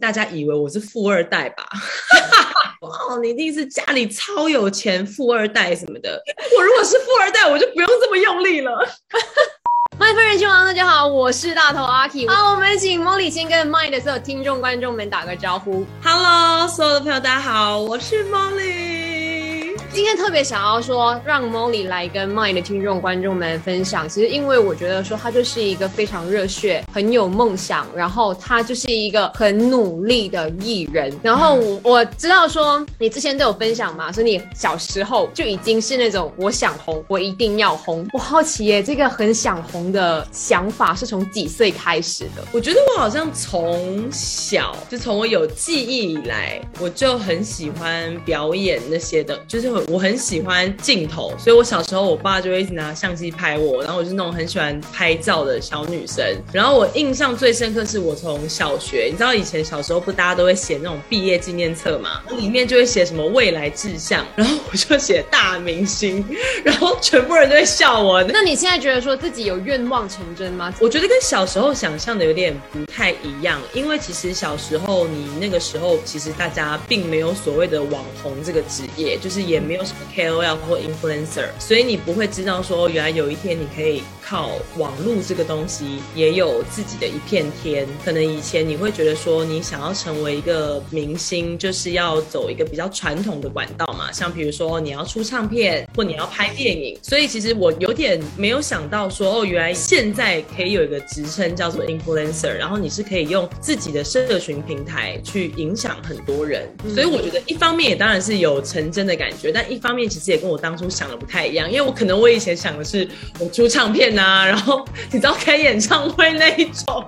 大家以为我是富二代吧？哦，你一定是家里超有钱，富二代什么的。我如果是富二代，我就不用这么用力了。麦夫人气王，大家好，我是大头阿 K。好，我们请 Molly 先跟麦的所有听众观众们打个招呼。Hello，所有的朋友，大家好，我是 Molly。今天特别想要说，让 Molly 来跟 Mind 的听众观众们分享。其实，因为我觉得说他就是一个非常热血、很有梦想，然后他就是一个很努力的艺人。然后我我知道说你之前都有分享嘛，说你小时候就已经是那种我想红，我一定要红。我好奇耶，这个很想红的想法是从几岁开始的？我觉得我好像从小就从我有记忆以来，我就很喜欢表演那些的，就是很我很喜欢镜头，所以我小时候我爸就会一直拿相机拍我，然后我是那种很喜欢拍照的小女生。然后我印象最深刻是我从小学，你知道以前小时候不大家都会写那种毕业纪念册嘛，里面就会写什么未来志向，然后我就写大明星，然后全部人都会笑我。那你现在觉得说自己有愿望成真吗？我觉得跟小时候想象的有点不太一样，因为其实小时候你那个时候其实大家并没有所谓的网红这个职业，就是也没有。什么 KOL 或 influencer，所以你不会知道说，原来有一天你可以靠网络这个东西，也有自己的一片天。可能以前你会觉得说，你想要成为一个明星，就是要走一个比较传统的管道嘛，像比如说你要出唱片，或你要拍电影。所以其实我有点没有想到说，哦，原来现在可以有一个职称叫做 influencer，然后你是可以用自己的社群平台去影响很多人。所以我觉得一方面也当然是有成真的感觉，但一方面其实也跟我当初想的不太一样，因为我可能我以前想的是我出唱片啊，然后你知道开演唱会那一种。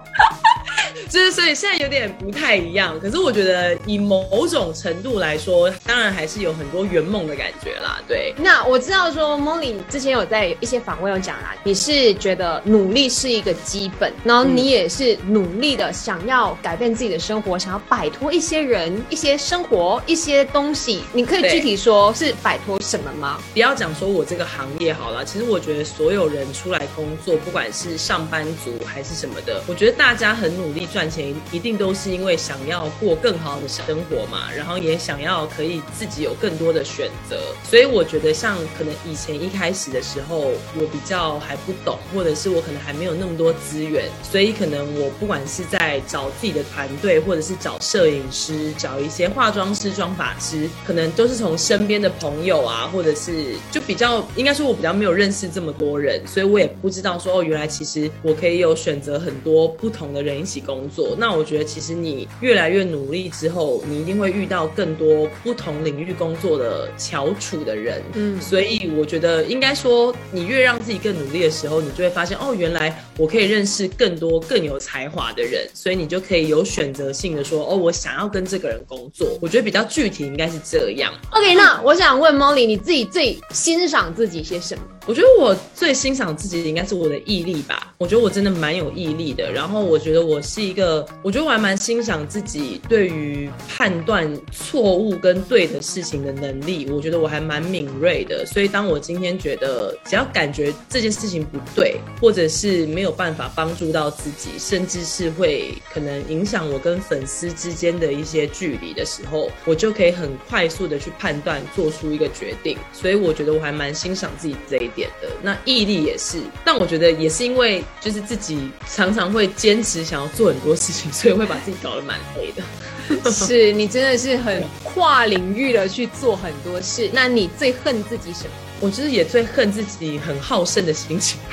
就是所以现在有点不太一样，可是我觉得以某种程度来说，当然还是有很多圆梦的感觉啦。对，那我知道说 Molly 之前有在一些访问有讲啦，你是觉得努力是一个基本，然后你也是努力的想要改变自己的生活，想要摆脱一些人、一些生活、一些东西。你可以具体说是摆脱什么吗？不要讲说我这个行业好了，其实我觉得所有人出来工作，不管是上班族还是什么的，我觉得大家很努力赚。赚钱一定都是因为想要过更好的生活嘛，然后也想要可以自己有更多的选择，所以我觉得像可能以前一开始的时候，我比较还不懂，或者是我可能还没有那么多资源，所以可能我不管是在找自己的团队，或者是找摄影师、找一些化妆师、妆发师，可能都是从身边的朋友啊，或者是就比较应该说，我比较没有认识这么多人，所以我也不知道说哦，原来其实我可以有选择很多不同的人一起工。做那我觉得其实你越来越努力之后，你一定会遇到更多不同领域工作的翘楚的人，嗯，所以我觉得应该说你越让自己更努力的时候，你就会发现哦，原来我可以认识更多更有才华的人，所以你就可以有选择性的说哦，我想要跟这个人工作。我觉得比较具体应该是这样。OK，那我想问 Molly，你自己最欣赏自己些什么？我觉得我最欣赏自己应该是我的毅力吧。我觉得我真的蛮有毅力的。然后我觉得我是一个，我觉得我还蛮欣赏自己对于判断错误跟对的事情的能力。我觉得我还蛮敏锐的。所以当我今天觉得只要感觉这件事情不对，或者是没有办法帮助到自己，甚至是会可能影响我跟粉丝之间的一些距离的时候，我就可以很快速的去判断，做出一个决定。所以我觉得我还蛮欣赏自己这一。点的那毅力也是，但我觉得也是因为就是自己常常会坚持想要做很多事情，所以会把自己搞得蛮累的。是你真的是很跨领域的去做很多事。那你最恨自己什么？我就是也最恨自己很好胜的心情。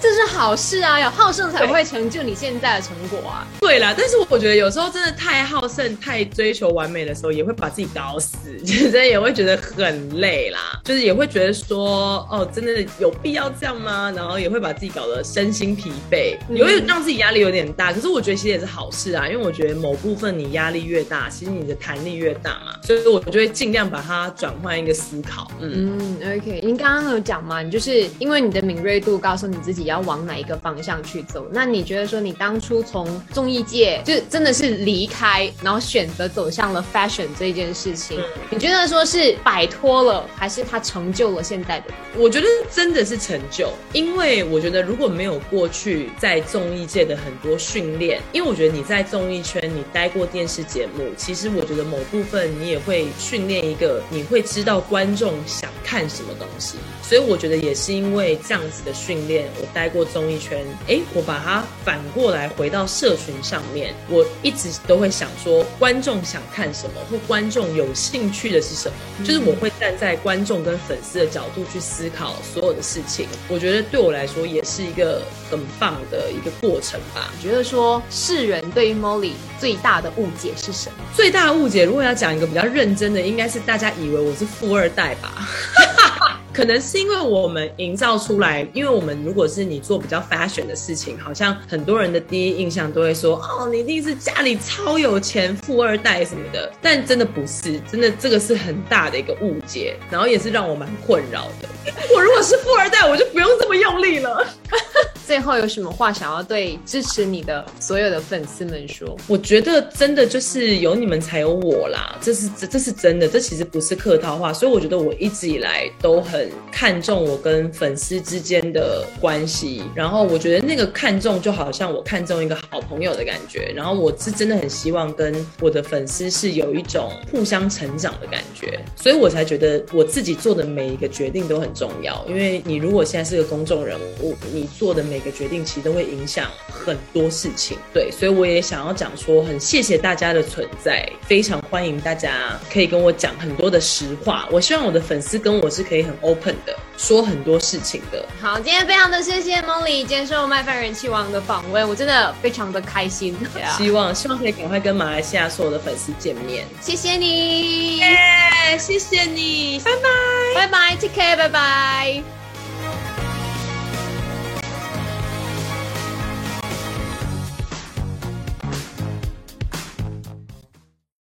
这是好事啊，有好胜才会成就你现在的成果啊。对啦，但是我觉得有时候真的太好胜、太追求完美的时候，也会把自己搞死，真的也会觉得很累啦。就是也会觉得说，哦，真的有必要这样吗？然后也会把自己搞得身心疲惫，也会让自己压力有点大。可是我觉得其实也是好事啊，因为我觉得某部分你压力越大，其实你的弹力越大嘛。所以我就会尽量把它转换一个思考。嗯，OK。OK，您刚刚有讲嘛，你就是因为你的敏锐度告诉你自己要往哪一个方向去走。那你觉得说你当初从综艺界就真的是离开，然后选择走向了 fashion 这件事情，你觉得说是摆脱了，还是它成就了现在的？我觉得真的是成就，因为我觉得如果没有过去在综艺界的很多训练，因为我觉得你在综艺圈你待过电视节目，其实我觉得某部分你也会训练一个，你会知道观众想看什么东西。所以我觉得也是因为这样子的训练，我待过综艺圈，哎，我把它反过来回到社群上面，我一直都会想说，观众想看什么，或观众有兴趣的是什么，就是我会站在观众跟粉丝的角度去思考所有的事情。我觉得对我来说也是一个很棒的一个过程吧。觉得说世人对于 Molly 最大的误解是什么？最大的误解，如果要讲一个比较认真的，应该是大家以为我是富二代吧。可能是因为我们营造出来，因为我们如果是你做比较 fashion 的事情，好像很多人的第一印象都会说，哦，你一定是家里超有钱，富二代什么的。但真的不是，真的这个是很大的一个误解，然后也是让我蛮困扰的。我如果是富二代，我就不用这么用力了。最后有什么话想要对支持你的所有的粉丝们说？我觉得真的就是有你们才有我啦，这是这这是真的，这其实不是客套话。所以我觉得我一直以来都很看重我跟粉丝之间的关系，然后我觉得那个看重就好像我看重一个好朋友的感觉。然后我是真的很希望跟我的粉丝是有一种互相成长的感觉，所以我才觉得我自己做的每一个决定都很重要。因为你如果现在是个公众人物，你做的每个决定其实都会影响很多事情，对，所以我也想要讲说，很谢谢大家的存在，非常欢迎大家可以跟我讲很多的实话。我希望我的粉丝跟我是可以很 open 的说很多事情的。好，今天非常的谢谢 Molly 接受麦饭人气王的访问，我真的非常的开心。希 望希望可以赶快跟马来西亚所有的粉丝见面。谢谢你，耶，谢谢你，拜拜，拜拜，take care，拜拜。